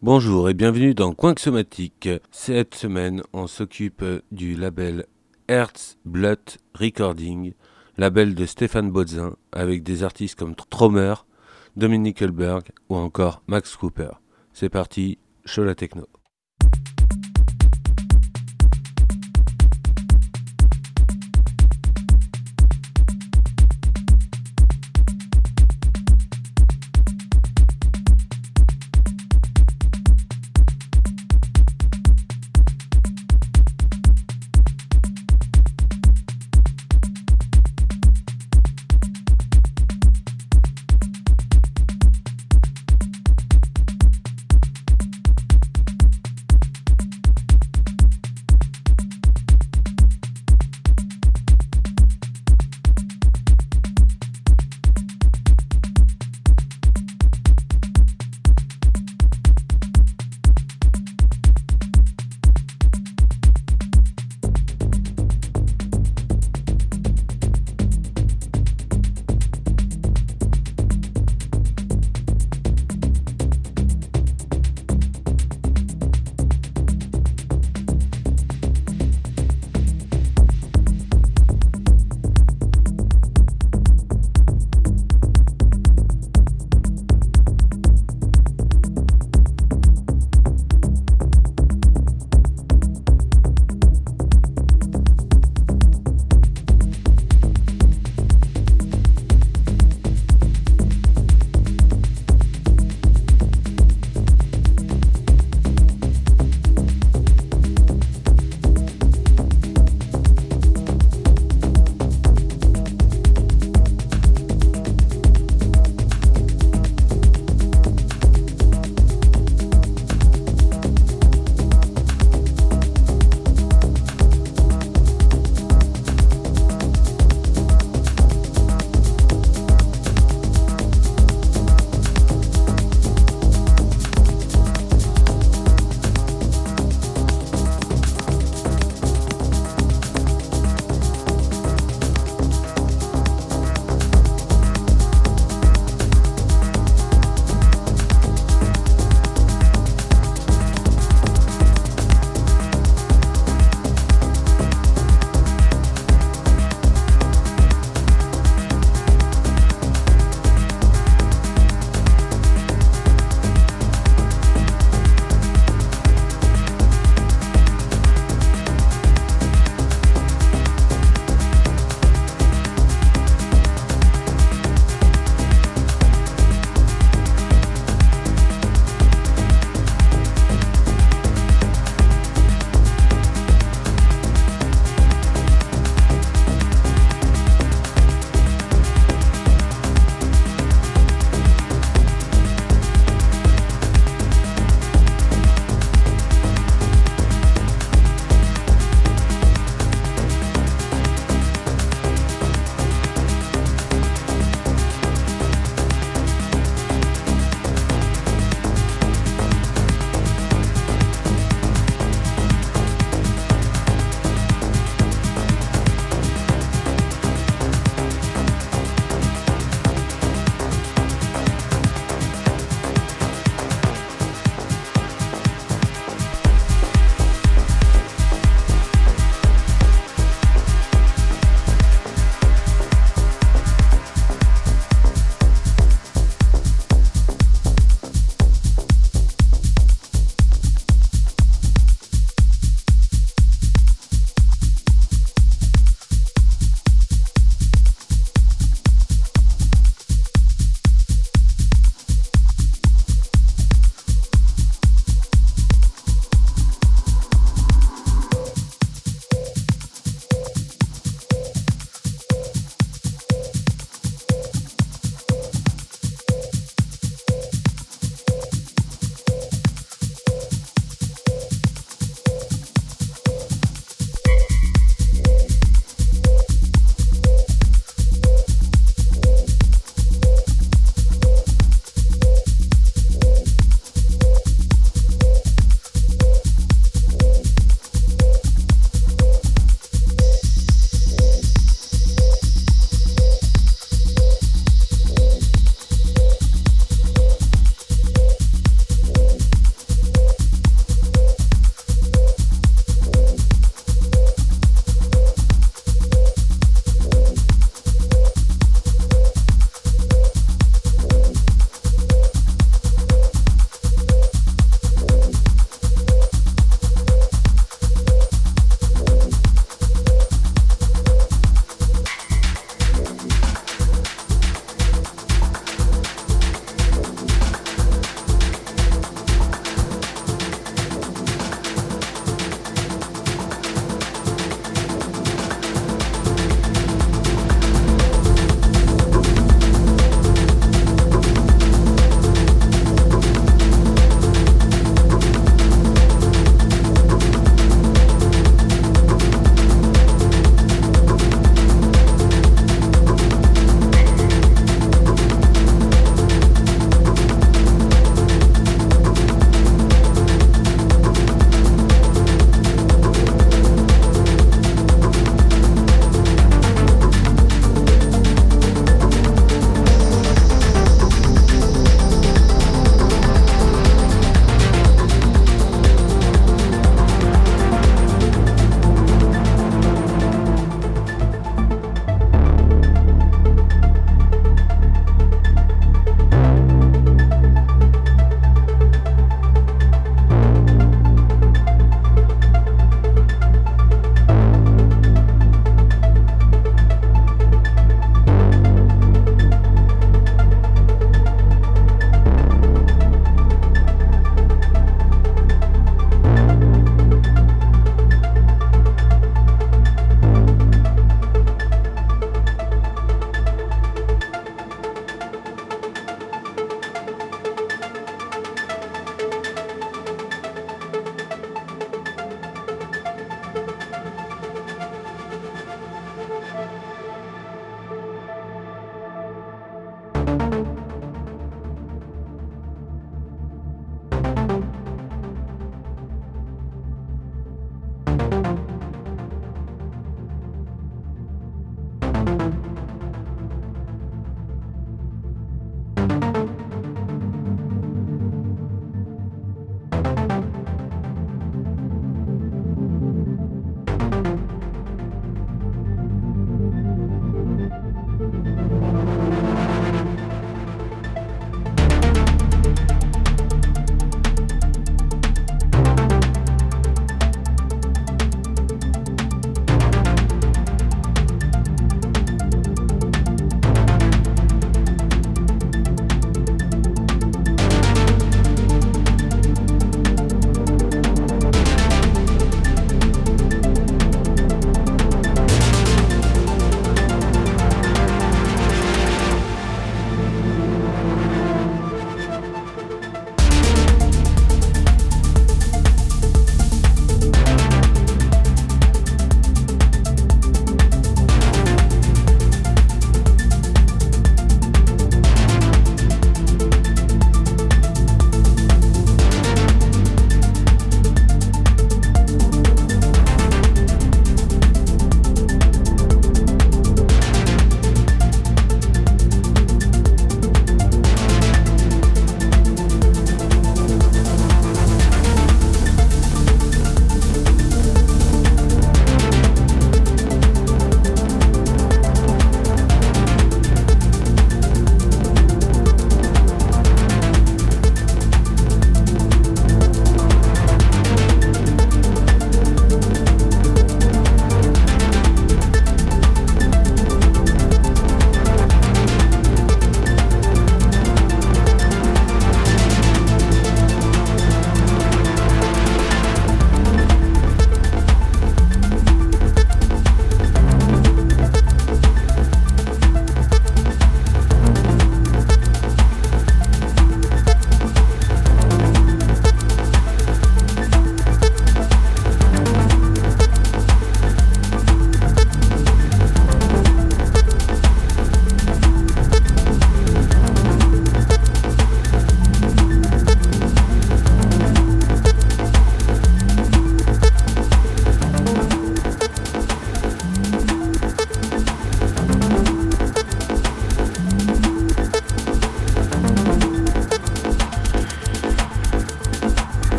Bonjour et bienvenue dans Coin. Cette semaine, on s'occupe du label Hertz Blood Recording, label de Stéphane Bodzin, avec des artistes comme Tromer, Dominic Elberg ou encore Max Cooper. C'est parti, show la techno.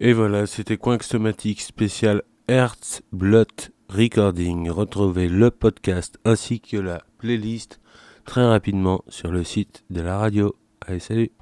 Et voilà, c'était Coinxomatic spécial Hertz Blood Recording. Retrouvez le podcast ainsi que la playlist très rapidement sur le site de la radio. Allez, salut